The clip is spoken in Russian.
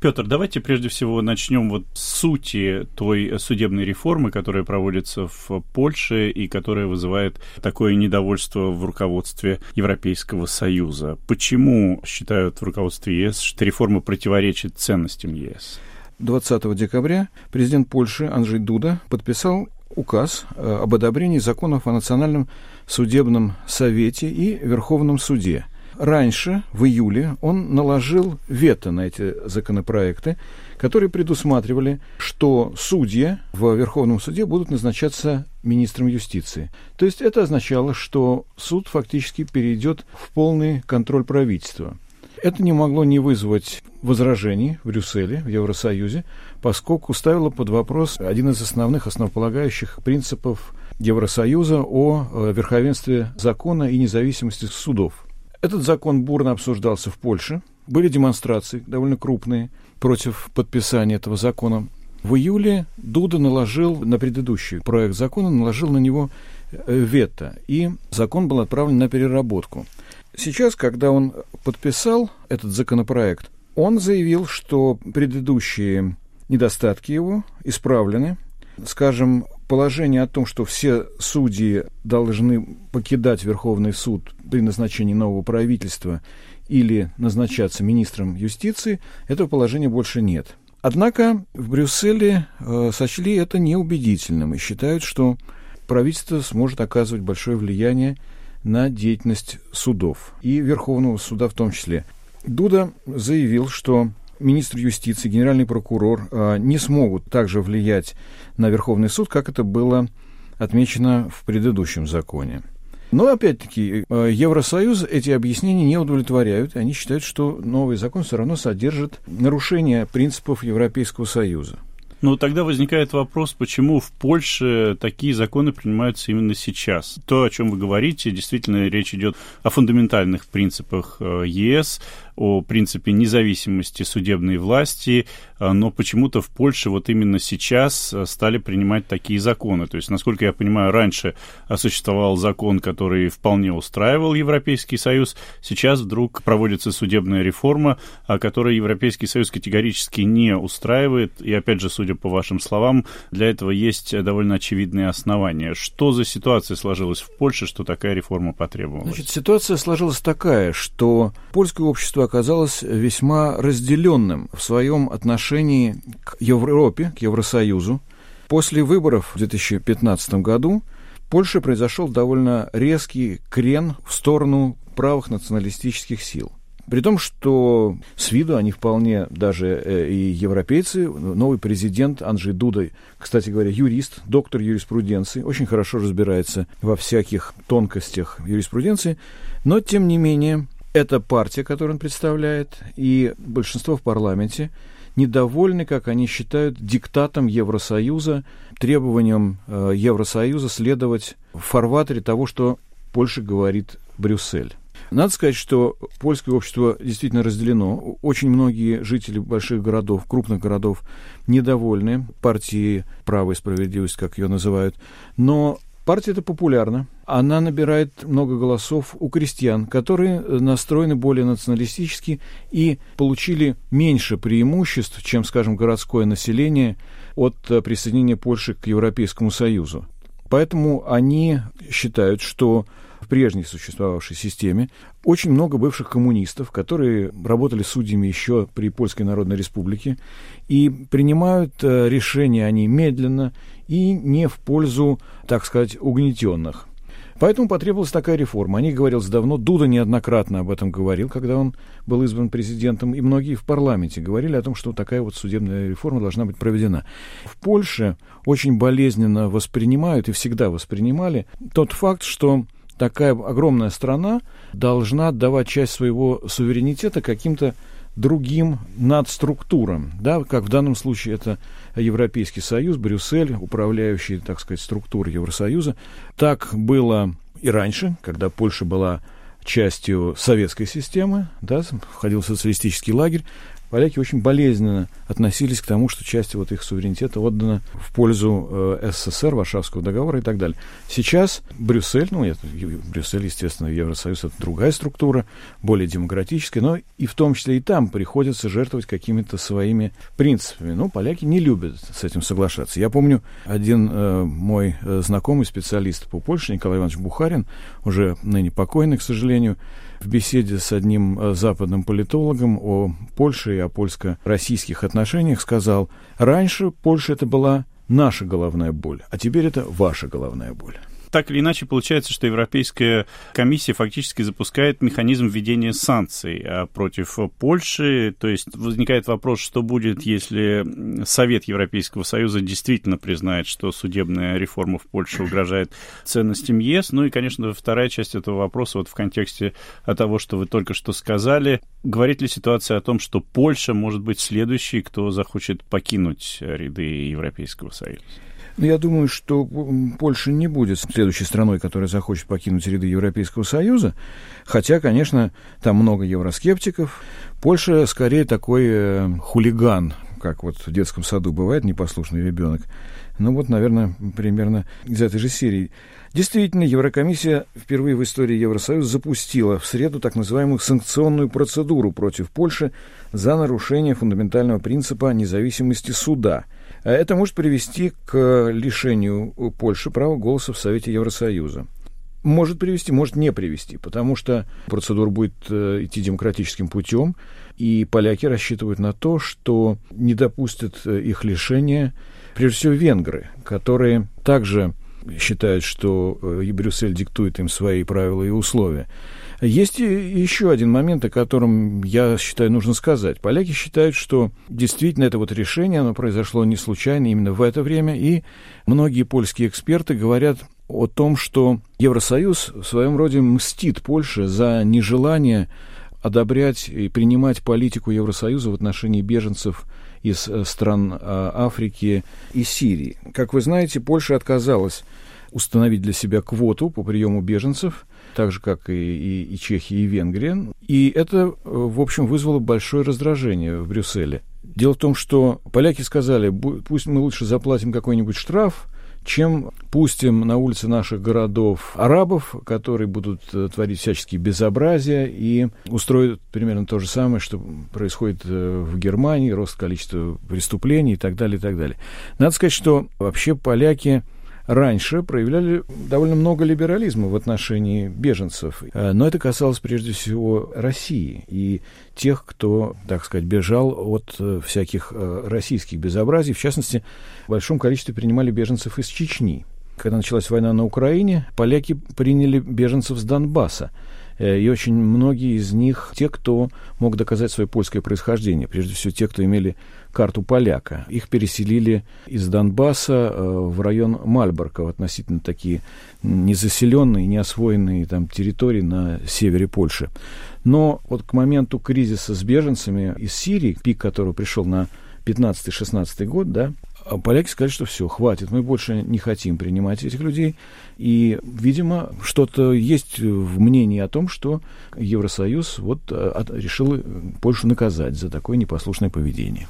Петр, давайте прежде всего начнем вот с сути той судебной реформы, которая проводится в Польше и которая вызывает такое недовольство в руководстве Европейского Союза. Почему считают в руководстве ЕС, что реформа противоречит ценностям ЕС? 20 декабря президент Польши Анджей Дуда подписал указ э, об одобрении законов о Национальном судебном совете и Верховном суде. Раньше, в июле, он наложил вето на эти законопроекты, которые предусматривали, что судьи в Верховном суде будут назначаться министром юстиции. То есть это означало, что суд фактически перейдет в полный контроль правительства. Это не могло не вызвать возражений в Брюсселе, в Евросоюзе, поскольку ставило под вопрос один из основных основополагающих принципов Евросоюза о э, верховенстве закона и независимости судов. Этот закон бурно обсуждался в Польше. Были демонстрации довольно крупные против подписания этого закона. В июле Дуда наложил на предыдущий проект закона, наложил на него э, вето, и закон был отправлен на переработку. Сейчас, когда он подписал этот законопроект, он заявил, что предыдущие недостатки его исправлены. Скажем, положение о том, что все судьи должны покидать Верховный суд при назначении нового правительства или назначаться министром юстиции, этого положения больше нет. Однако в Брюсселе э, сочли это неубедительным и считают, что правительство сможет оказывать большое влияние на деятельность судов и Верховного суда в том числе. Дуда заявил, что министр юстиции, генеральный прокурор э, не смогут также влиять на Верховный суд, как это было отмечено в предыдущем законе. Но, опять-таки, э, Евросоюз эти объяснения не удовлетворяют. Они считают, что новый закон все равно содержит нарушение принципов Европейского Союза. Ну, тогда возникает вопрос, почему в Польше такие законы принимаются именно сейчас. То, о чем вы говорите, действительно речь идет о фундаментальных принципах э, ЕС, о принципе независимости судебной власти, а, но почему-то в Польше вот именно сейчас а, стали принимать такие законы. То есть, насколько я понимаю, раньше существовал закон, который вполне устраивал Европейский Союз, сейчас вдруг проводится судебная реформа, которая Европейский Союз категорически не устраивает, и опять же, судя по вашим словам, для этого есть довольно очевидные основания. Что за ситуация сложилась в Польше, что такая реформа потребовалась? Значит, ситуация сложилась такая, что польское общество оказалось весьма разделенным в своем отношении к Европе, к Евросоюзу. После выборов в 2015 году в Польше произошел довольно резкий крен в сторону правых националистических сил. При том, что с виду они вполне даже э, и европейцы. Новый президент Анджей Дуда, кстати говоря, юрист, доктор юриспруденции, очень хорошо разбирается во всяких тонкостях юриспруденции. Но, тем не менее, эта партия, которую он представляет, и большинство в парламенте недовольны, как они считают, диктатом Евросоюза, требованием э, Евросоюза следовать в фарватере того, что Польша говорит Брюссель. Надо сказать, что польское общество действительно разделено. Очень многие жители больших городов, крупных городов, недовольны партией «Право и справедливость», как ее называют. Но Партия эта популярна. Она набирает много голосов у крестьян, которые настроены более националистически и получили меньше преимуществ, чем, скажем, городское население от присоединения Польши к Европейскому Союзу. Поэтому они считают, что прежней существовавшей системе очень много бывших коммунистов, которые работали судьями еще при Польской Народной Республике, и принимают э, решения они медленно и не в пользу, так сказать, угнетенных. Поэтому потребовалась такая реформа. О ней говорилось давно. Дуда неоднократно об этом говорил, когда он был избран президентом. И многие в парламенте говорили о том, что такая вот судебная реформа должна быть проведена. В Польше очень болезненно воспринимают и всегда воспринимали тот факт, что такая огромная страна должна отдавать часть своего суверенитета каким-то другим надструктурам, да, как в данном случае это Европейский Союз, Брюссель, управляющий, так сказать, структуры Евросоюза. Так было и раньше, когда Польша была частью советской системы, да, входил в социалистический лагерь. Поляки очень болезненно относились к тому, что часть вот их суверенитета отдана в пользу э, СССР, Варшавского договора и так далее. Сейчас Брюссель, ну, это, Брюссель, естественно, Евросоюз, это другая структура, более демократическая, но и в том числе и там приходится жертвовать какими-то своими принципами. Ну, поляки не любят с этим соглашаться. Я помню, один э, мой э, знакомый специалист по Польше, Николай Иванович Бухарин, уже ныне покойный, к сожалению, в беседе с одним э, западным политологом о Польше и о польско-российских отношениях сказал, раньше Польша это была наша головная боль, а теперь это ваша головная боль так или иначе получается, что Европейская комиссия фактически запускает механизм введения санкций а, против Польши. То есть возникает вопрос, что будет, если Совет Европейского Союза действительно признает, что судебная реформа в Польше угрожает ценностям ЕС. Ну и, конечно, вторая часть этого вопроса вот в контексте того, что вы только что сказали. Говорит ли ситуация о том, что Польша может быть следующей, кто захочет покинуть ряды Европейского Союза? Ну, я думаю, что Польша не будет следующей страной, которая захочет покинуть ряды Европейского Союза, хотя, конечно, там много евроскептиков. Польша скорее такой э, хулиган, как вот в детском саду бывает непослушный ребенок. Ну вот, наверное, примерно из этой же серии. Действительно, Еврокомиссия впервые в истории Евросоюза запустила в среду так называемую санкционную процедуру против Польши за нарушение фундаментального принципа независимости суда – а это может привести к лишению Польши права голоса в Совете Евросоюза. Может привести, может не привести, потому что процедура будет э, идти демократическим путем, и поляки рассчитывают на то, что не допустят э, их лишения, прежде всего, венгры, которые также считают, что э, и Брюссель диктует им свои правила и условия. Есть еще один момент, о котором, я считаю, нужно сказать. Поляки считают, что действительно это вот решение, оно произошло не случайно именно в это время, и многие польские эксперты говорят о том, что Евросоюз в своем роде мстит Польше за нежелание одобрять и принимать политику Евросоюза в отношении беженцев из э, стран а, Африки и Сирии. Как вы знаете, Польша отказалась установить для себя квоту по приему беженцев, так же, как и, и, и Чехия, и Венгрия. И это, э, в общем, вызвало большое раздражение в Брюсселе. Дело в том, что поляки сказали, пусть мы лучше заплатим какой-нибудь штраф, чем пустим на улицы наших городов арабов, которые будут э, творить всяческие безобразия и устроят примерно то же самое, что происходит э, в Германии, рост количества преступлений и так далее, и так далее. Надо сказать, что вообще поляки раньше проявляли довольно много либерализма в отношении беженцев. Э, но это касалось прежде всего России и тех, кто, так сказать, бежал от э, всяких э, российских безобразий. В частности, в большом количестве принимали беженцев из Чечни. Когда началась война на Украине, поляки приняли беженцев с Донбасса. Э, и очень многие из них те, кто мог доказать свое польское происхождение, прежде всего те, кто имели карту поляка. Их переселили из Донбасса э, в район Мальборка, относительно такие незаселенные, неосвоенные там территории на севере Польши. Но вот к моменту кризиса с беженцами из Сирии, пик которого пришел на 15-16 год, да, поляки сказали, что все, хватит, мы больше не хотим принимать этих людей. И, видимо, что-то есть в мнении о том, что Евросоюз вот э, решил Польшу наказать за такое непослушное поведение.